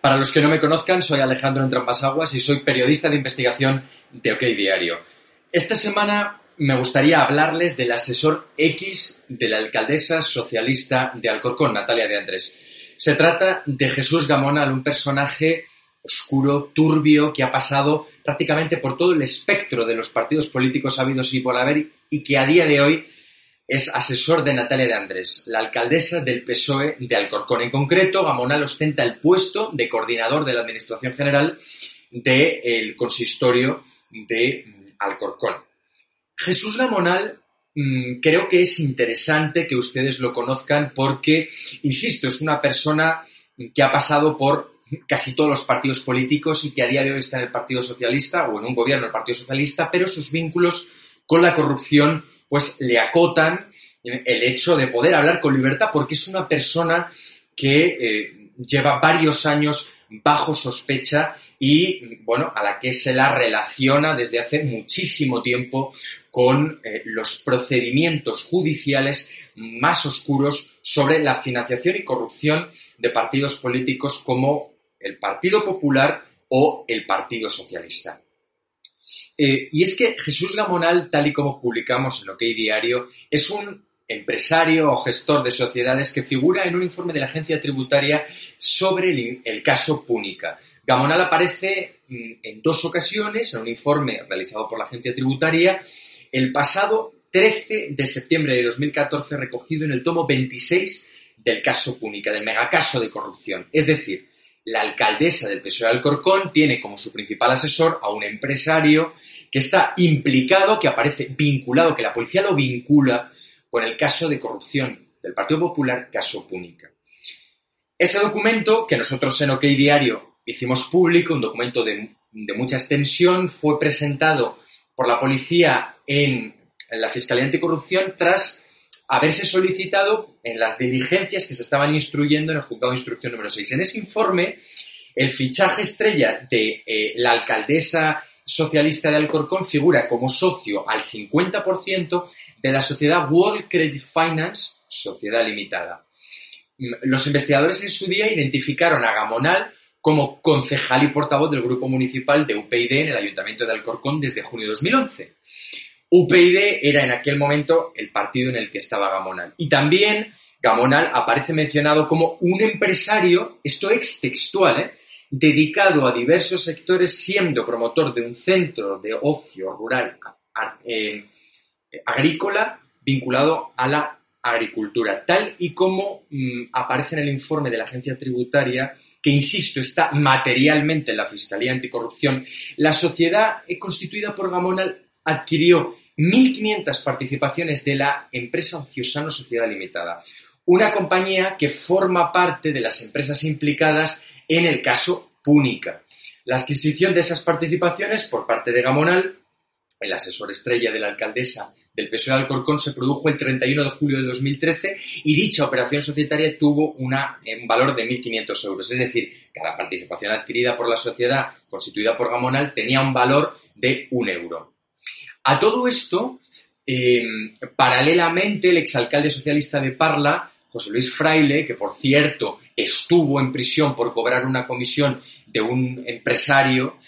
Para los que no me conozcan, soy Alejandro Entrambasaguas y soy periodista de investigación de OK Diario. Esta semana me gustaría hablarles del asesor X de la alcaldesa socialista de Alcorcón, Natalia de Andrés. Se trata de Jesús Gamonal, un personaje oscuro, turbio, que ha pasado prácticamente por todo el espectro de los partidos políticos habidos y por haber y que a día de hoy es asesor de Natalia de Andrés, la alcaldesa del PSOE de Alcorcón. En concreto, Gamonal ostenta el puesto de coordinador de la Administración General del consistorio de mm, Alcorcón. Jesús Gamonal mm, creo que es interesante que ustedes lo conozcan porque, insisto, es una persona que ha pasado por casi todos los partidos políticos y que a día de hoy está en el Partido Socialista o en un gobierno del Partido Socialista, pero sus vínculos con la corrupción pues le acotan el hecho de poder hablar con libertad porque es una persona que eh, lleva varios años bajo sospecha y, bueno, a la que se la relaciona desde hace muchísimo tiempo con eh, los procedimientos judiciales más oscuros sobre la financiación y corrupción de partidos políticos como el Partido Popular o el Partido Socialista. Eh, y es que Jesús Gamonal, tal y como publicamos en OK Diario, es un empresario o gestor de sociedades que figura en un informe de la agencia tributaria sobre el, caso Púnica. Gamonal aparece mm, en dos ocasiones en un informe realizado por la agencia tributaria el pasado 13 de septiembre de 2014 recogido en el tomo 26 del caso Púnica, del megacaso de corrupción. Es decir, la alcaldesa del PSOE de Alcorcón tiene como su principal asesor a un empresario que está implicado, que aparece vinculado, que la policía lo vincula con el caso de corrupción del Partido Popular, caso Púnica. Ese documento, que nosotros en OK Diario hicimos público, un documento de, mucha extensión, fue presentado por la policía en, en la Fiscalía Anticorrupción tras haberse solicitado en las diligencias que se estaban instruyendo en el juzgado de instrucción número 6. En ese informe, el fichaje estrella de eh, la alcaldesa socialista de Alcorcón figura como socio al 50% de la sociedad World Credit Finance, sociedad limitada. Los investigadores en su día identificaron a Gamonal como concejal y portavoz del grupo municipal de UPyD en el Ayuntamiento de Alcorcón desde junio de 2011. UPyD era en aquel momento el partido en el que estaba Gamonal. Y también Gamonal aparece mencionado como un empresario, esto es textual, ¿eh? dedicado a diversos sectores, siendo promotor de un centro de ocio rural eh, agrícola vinculado a la agricultura, tal y como mm, aparece en el informe de la agencia tributaria, que insisto, está materialmente en la Fiscalía Anticorrupción, la sociedad constituida por Gamonal adquirió 1.500 participaciones de la empresa Ociosano Sociedad Limitada, una compañía que forma parte de las empresas implicadas en el caso Púnica. La adquisición de esas participaciones por parte de Gamonal, el asesor estrella de la alcaldesa del PSOE de Alcorcón, se produjo el 31 de julio de 2013 y dicha operación societaria tuvo un valor de 1.500 euros. Es decir, cada participación adquirida por la sociedad constituida por Gamonal tenía un valor de un euro. A todo esto, eh, paralelamente, el exalcalde socialista de Parla, José Luis Fraile, que por cierto estuvo en prisión por cobrar una comisión de un empresario,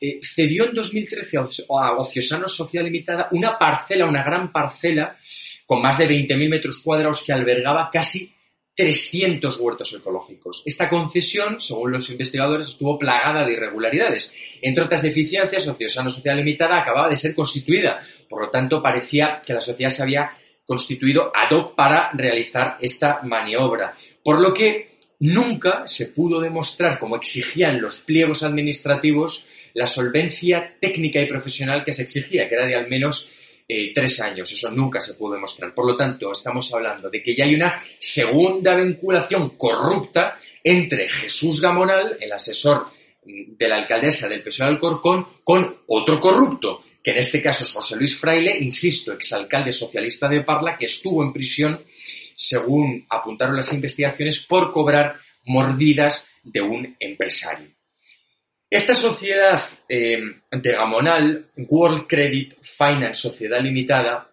eh, cedió en 2013 a Ociosano Social Limitada una parcela, una gran parcela, con más de 20.000 metros cuadrados que albergaba casi 300 huertos ecológicos. Esta concesión, según los investigadores, estuvo plagada de irregularidades. Entre otras deficiencias, Ociosano Social Limitada acababa de ser constituida. Por lo tanto, parecía que la sociedad se había constituido ad hoc para realizar esta maniobra. Por lo que nunca se pudo demostrar, como exigían los pliegos administrativos, la solvencia técnica y profesional que se exigía, que era de al menos eh, tres años. Eso nunca se pudo demostrar. Por lo tanto, estamos hablando de que ya hay una segunda vinculación corrupta entre Jesús Gamonal, el asesor de la alcaldesa del PSOE Alcorcón, con otro corrupto, que en este caso es José Luis Fraile, insisto, exalcalde socialista de Parla, que estuvo en prisión, según apuntaron las investigaciones, por cobrar mordidas de un empresario. Esta sociedad eh, Gamonal, World Credit Finance Sociedad Limitada,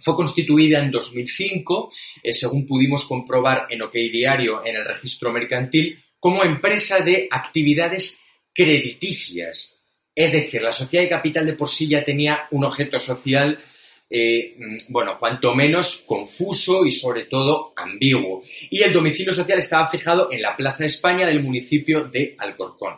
fue constituida en 2005, eh, según pudimos comprobar en OK Diario en el registro mercantil, como empresa de actividades crediticias. Es decir, la sociedad de capital de por sí ya tenía un objeto social, eh, mm, bueno, cuanto menos confuso y sobre todo ambiguo. Y el domicilio social estaba fijado en la Plaza España del municipio de Alcorcón.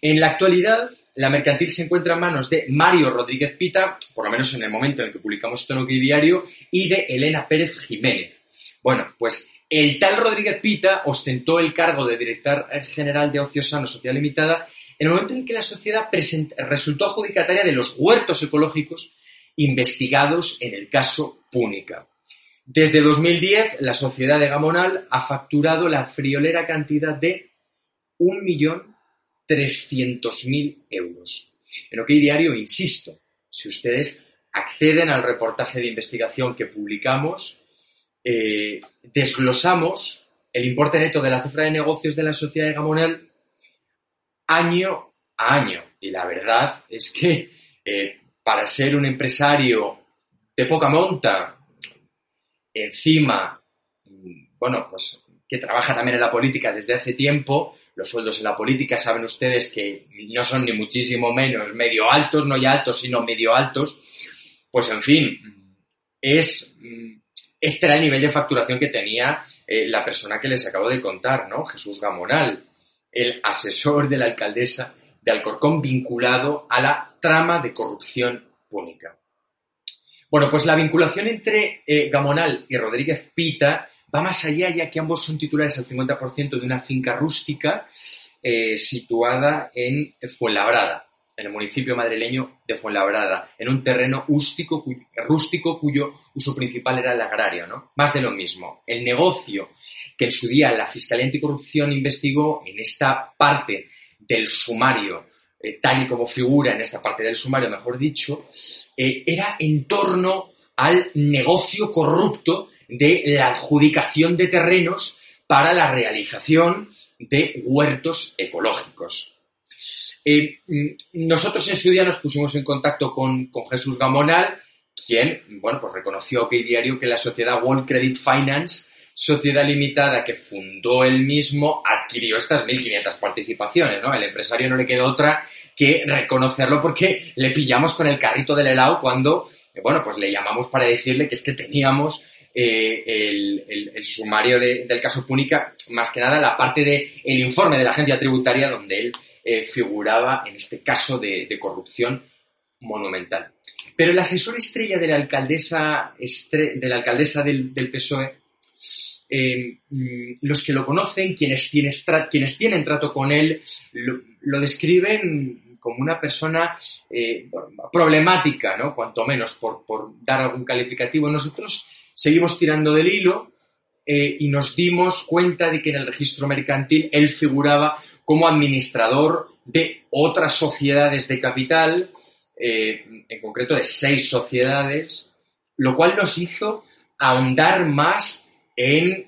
En la actualidad, la mercantil se encuentra en manos de Mario Rodríguez Pita, por lo menos en el momento en el que publicamos esto OK Diario, y de Elena Pérez Jiménez. Bueno, pues el tal Rodríguez Pita ostentó el cargo de director general de Ocio Sano Sociedad Limitada en el momento en que la sociedad resultó adjudicataria de los huertos ecológicos investigados en el caso Púnica. Desde 2010, la sociedad de Gamonal ha facturado la friolera cantidad de un millón 300.000 euros. En OK Diario, insisto, si ustedes acceden al reportaje de investigación que publicamos, eh, desglosamos el importe neto de la cifra de negocios de la sociedad de Gamonel año a año. Y la verdad es que eh, para ser un empresario de poca monta, encima, bueno, pues que trabaja también en la política desde hace tiempo, los sueldos en la política saben ustedes que no son ni muchísimo menos medio altos, no ya altos, sino medio altos, pues en fin, es, este era el nivel de facturación que tenía eh, la persona que les acabo de contar, ¿no? Jesús Gamonal, el asesor de la alcaldesa Alcorcón vinculado a la trama de corrupción púnica. Bueno, pues la vinculación entre eh, Gamonal y Rodríguez Pita va más allá ya que ambos son titulares al 50% de una finca rústica eh, situada en Fuenlabrada, en el municipio madrileño de Fuenlabrada, en un terreno rústico, rústico cuyo uso principal era el agrario, ¿no? Más de lo mismo. El negocio que en su día la Fiscalía Anticorrupción investigó en esta parte del sumario, eh, tal y como figura en esta parte del sumario, mejor dicho, eh, era en torno al negocio corrupto de la adjudicación de terrenos para la realización de huertos ecológicos. Eh, mm, nosotros en su día nos pusimos en contacto con, Jesús Gamonal, quien, bueno, pues reconoció a Diario que la sociedad World Credit Finance, sociedad limitada que fundó él mismo, adquirió estas 1.500 participaciones, ¿no? El empresario no le quedó otra que reconocerlo porque le pillamos con el carrito del helado cuando, eh, bueno, pues le llamamos para decirle que es que teníamos eh, el, sumario del caso Púnica, más que nada la parte del el informe de la agencia tributaria donde él eh, figuraba en este caso de, corrupción monumental. Pero el asesor estrella de la alcaldesa, de la alcaldesa del, PSOE, eh, mm, los que lo conocen, quienes, quienes tienen trato con él, lo, describen como una persona problemática, ¿no? Cuanto menos, por, dar algún calificativo. Nosotros seguimos tirando del hilo eh, y nos dimos cuenta de que en el registro mercantil él figuraba como administrador de otras sociedades de capital, eh, en concreto de seis sociedades, lo cual nos hizo ahondar más en,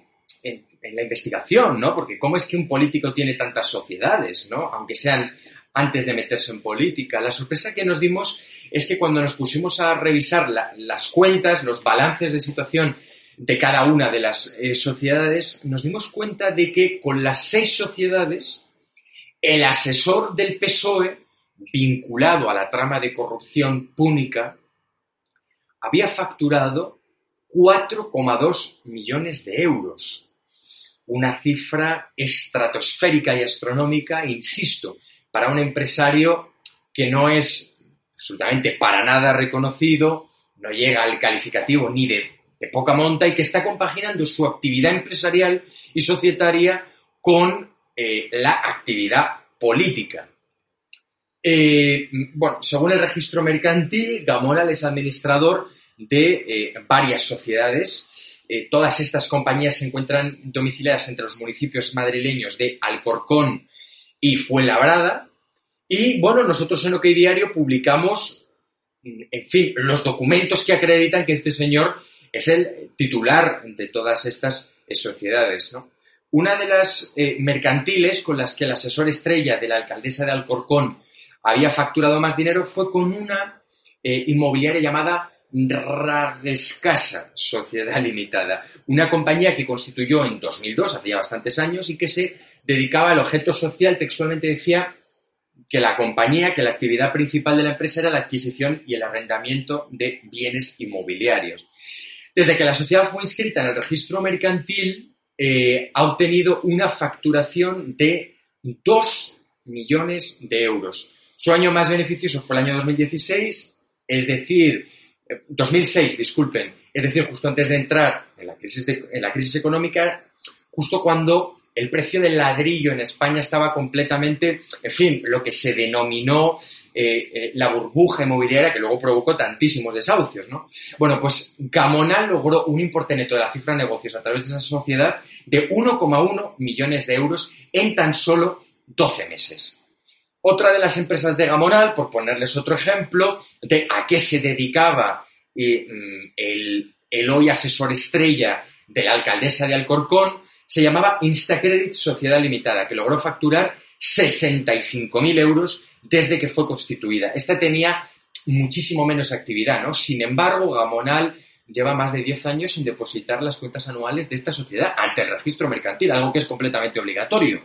la investigación, ¿no? Porque ¿cómo es que un político tiene tantas sociedades, ¿no? Aunque sean antes de meterse en política. La sorpresa que nos dimos es que cuando nos pusimos a revisar las cuentas, los balances de situación de cada una de las eh, sociedades, nos dimos cuenta de que con las seis sociedades, el asesor del PSOE vinculado a la trama de corrupción púnica, había facturado 4,2 millones de euros. Una cifra estratosférica y astronómica, insisto, para un empresario que no es absolutamente para nada reconocido, no llega al calificativo ni de, poca monta y que está compaginando su actividad empresarial y societaria con eh, la actividad política. Eh, bueno, según el registro mercantil, Gamoral es administrador de eh, varias sociedades. Eh, todas estas compañías se encuentran domiciliadas entre los municipios madrileños de Alcorcón y Fuenlabrada. Y bueno, nosotros en OK publicamos, en fin, los documentos que acreditan que este señor es el titular de todas estas sociedades. Una de las mercantiles con las que el asesor estrella de la alcaldesa de Alcorcón había facturado más dinero fue con una eh, inmobiliaria llamada Ragescasa Sociedad Limitada, una compañía que constituyó en 2002, hacía bastantes años, y que se dedicaba al objeto social, textualmente decía que la compañía, que la actividad principal de la empresa era la adquisición y el arrendamiento de bienes inmobiliarios. Desde que la sociedad fue inscrita en el registro mercantil, eh, ha obtenido una facturación de 2 millones de euros. Su año más beneficioso fue el año 2016, es decir, 2006, eh, disculpen, es decir, justo antes de entrar en la crisis, en la económica, justo cuando el precio del ladrillo en España estaba completamente, en fin, lo que se denominó eh, eh, la burbuja inmobiliaria que luego provocó tantísimos desahucios, ¿no? Bueno, pues Gamonal logró un importe neto de la cifra de negocios a través de esa sociedad de 1,1 millones de euros en tan solo 12 meses. Otra de las empresas de Gamonal, por ponerles otro ejemplo, de a qué se dedicaba eh, mm, el, hoy asesor estrella de la alcaldesa de Alcorcón, se llamaba Instacredit Sociedad Limitada, que logró facturar 65.000 euros desde que fue constituida. Esta tenía muchísimo menos actividad, ¿no? Sin embargo, Gamonal lleva más de 10 años sin depositar las cuentas anuales de esta sociedad ante el registro mercantil, algo que es completamente obligatorio.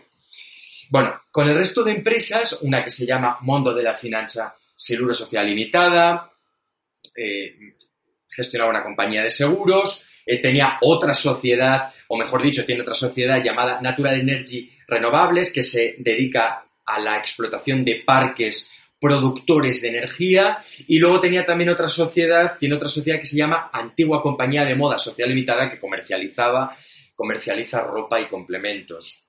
Bueno, con el resto de empresas, una que se llama Mundo de la Finanza Seguro Social Limitada, eh, gestionaba una compañía de seguros, eh, tenía otra sociedad, o mejor dicho, tiene otra sociedad llamada Natural Energy Renovables, que se dedica a la explotación de parques productores de energía y luego tenía también otra sociedad, tiene otra sociedad que se llama Antigua Compañía de Moda Social Limitada que comercializaba, comercializa ropa y complementos.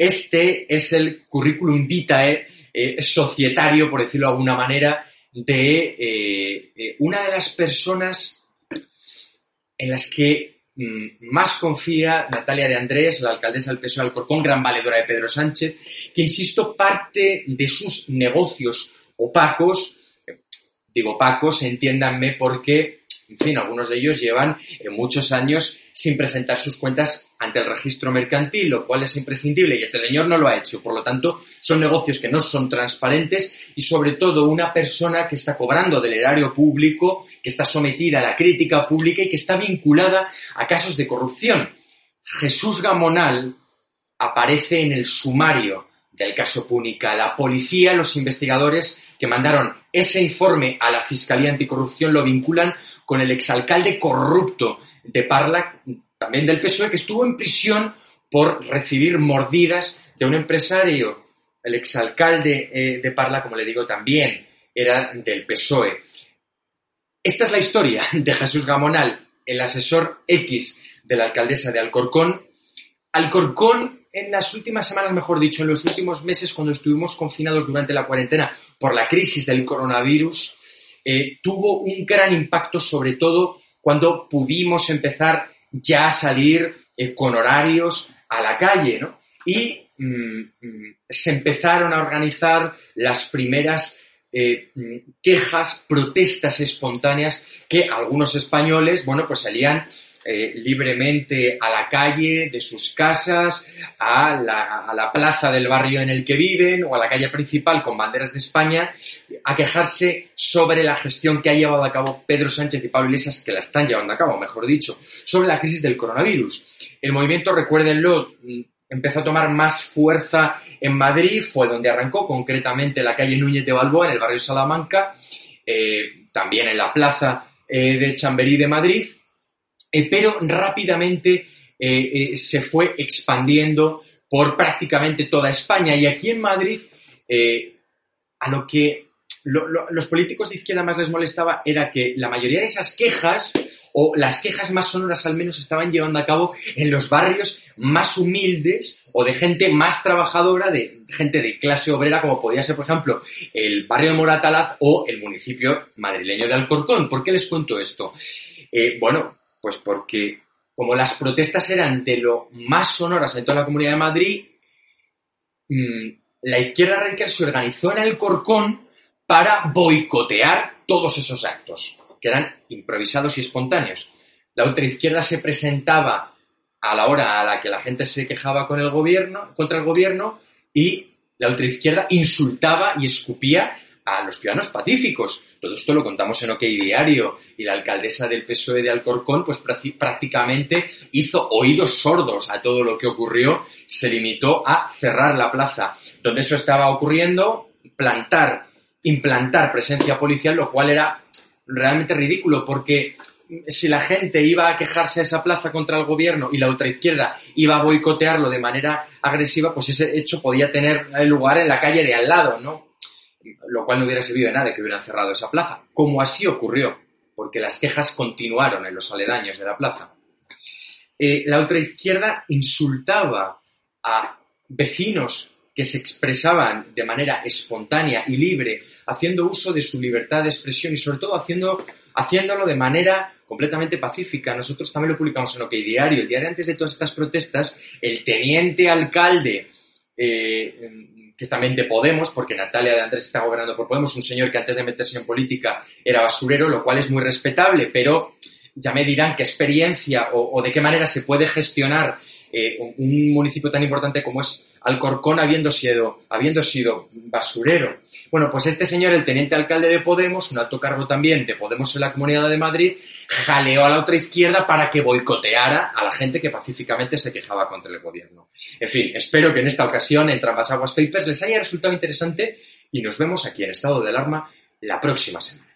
Este es el currículum vitae eh, societario, por decirlo de alguna manera, de eh, eh, una de las personas en las que mm, más confía Natalia de Andrés, la alcaldesa del PSOE Alcorcón, gran valedora de Pedro Sánchez, que, insisto, parte de sus negocios opacos, digo opacos, entiéndanme porque, en fin, algunos de ellos llevan muchos años sin presentar sus cuentas ante el registro mercantil, lo cual es imprescindible y este señor no lo ha hecho. Por lo tanto, son negocios que no son transparentes y sobre todo una persona que está cobrando del erario público, que está sometida a la crítica pública y que está vinculada a casos de corrupción. Jesús Gamonal aparece en el sumario del caso Púnica. La policía, los investigadores que mandaron ese informe a la Fiscalía Anticorrupción lo vinculan con el exalcalde corrupto de Parla, también del PSOE, que estuvo en prisión por recibir mordidas de un empresario. El exalcalde eh, de Parla, como le digo, también era del PSOE. Esta es la historia de Jesús Gamonal, el asesor X de la alcaldesa de Alcorcón. Alcorcón, en las últimas semanas, mejor dicho, en los últimos meses, cuando estuvimos confinados durante la cuarentena por la crisis del coronavirus, eh, tuvo un gran impacto, sobre todo cuando pudimos empezar ya a salir eh, con horarios a la calle, ¿no? Y mm, mm, se empezaron a organizar las primeras eh, mm, quejas, protestas espontáneas que algunos españoles, bueno, pues salían eh, libremente a la calle de sus casas, a la, plaza del barrio en el que viven o a la calle principal con banderas de España, a quejarse sobre la gestión que ha llevado a cabo Pedro Sánchez y Pablo Iglesias, que la están llevando a cabo, mejor dicho, sobre la crisis del coronavirus. El movimiento, recuérdenlo, empezó a tomar más fuerza en Madrid fue donde arrancó, concretamente en la calle Núñez de Balboa, en el barrio Salamanca, eh, también en la plaza eh, de Chamberí de Madrid, eh, pero rápidamente se fue expandiendo por prácticamente toda España. Y aquí en Madrid, a lo que los políticos de izquierda más les molestaba era que la mayoría de esas quejas o las quejas más sonoras al menos estaban llevando a cabo en los barrios más humildes o de gente más trabajadora, de gente de clase obrera, como podía ser, por ejemplo, el barrio de Moratalaz o el municipio madrileño de Alcorcón. ¿Por qué les cuento esto? Eh, bueno, pues porque como las protestas eran de lo más sonoras en toda la Comunidad de Madrid, mm, la izquierda radical se organizó en Alcorcón para boicotear todos esos actos que eran improvisados y espontáneos. La ultraizquierda se presentaba a la hora a la que la gente se quejaba con el gobierno, contra el gobierno y la ultraizquierda insultaba y escupía a los ciudadanos pacíficos. Todo esto lo contamos en OK Diario y la alcaldesa del PSOE de Alcorcón pues prácticamente hizo oídos sordos a todo lo que ocurrió, se limitó a cerrar la plaza. Donde eso estaba ocurriendo, plantar, implantar presencia policial, lo cual era realmente ridículo porque si la gente iba a quejarse a esa plaza contra el gobierno y la ultraizquierda iba a boicotearlo de manera agresiva, pues ese hecho podía tener lugar en la calle de al lado, ¿no? Lo cual no hubiera servido de nada que hubieran cerrado esa plaza, como así ocurrió, porque las quejas continuaron en los aledaños de la plaza. Eh, la ultraizquierda insultaba a vecinos que se expresaban de manera espontánea y libre haciendo uso de su libertad de expresión y sobre todo haciendo, haciéndolo de manera completamente pacífica. Nosotros también lo publicamos en OK Diario. El día de antes de todas estas protestas, el teniente alcalde, eh, que también de Podemos, porque Natalia de Andrés está gobernando por Podemos, un señor que antes de meterse en política era basurero, lo cual es muy respetable, pero ya me dirán qué experiencia o, de qué manera se puede gestionar eh, un municipio tan importante como es Alcorcón habiendo sido, habiendo sido basurero. Bueno, pues este señor, el teniente alcalde de Podemos, un alto cargo también de Podemos en la Comunidad de Madrid, jaleó a la otra izquierda para que boicoteara a la gente que pacíficamente se quejaba contra el gobierno. En fin, espero que en esta ocasión en Trampas Aguas Papers les haya resultado interesante y nos vemos aquí en Estado de Alarma la próxima semana.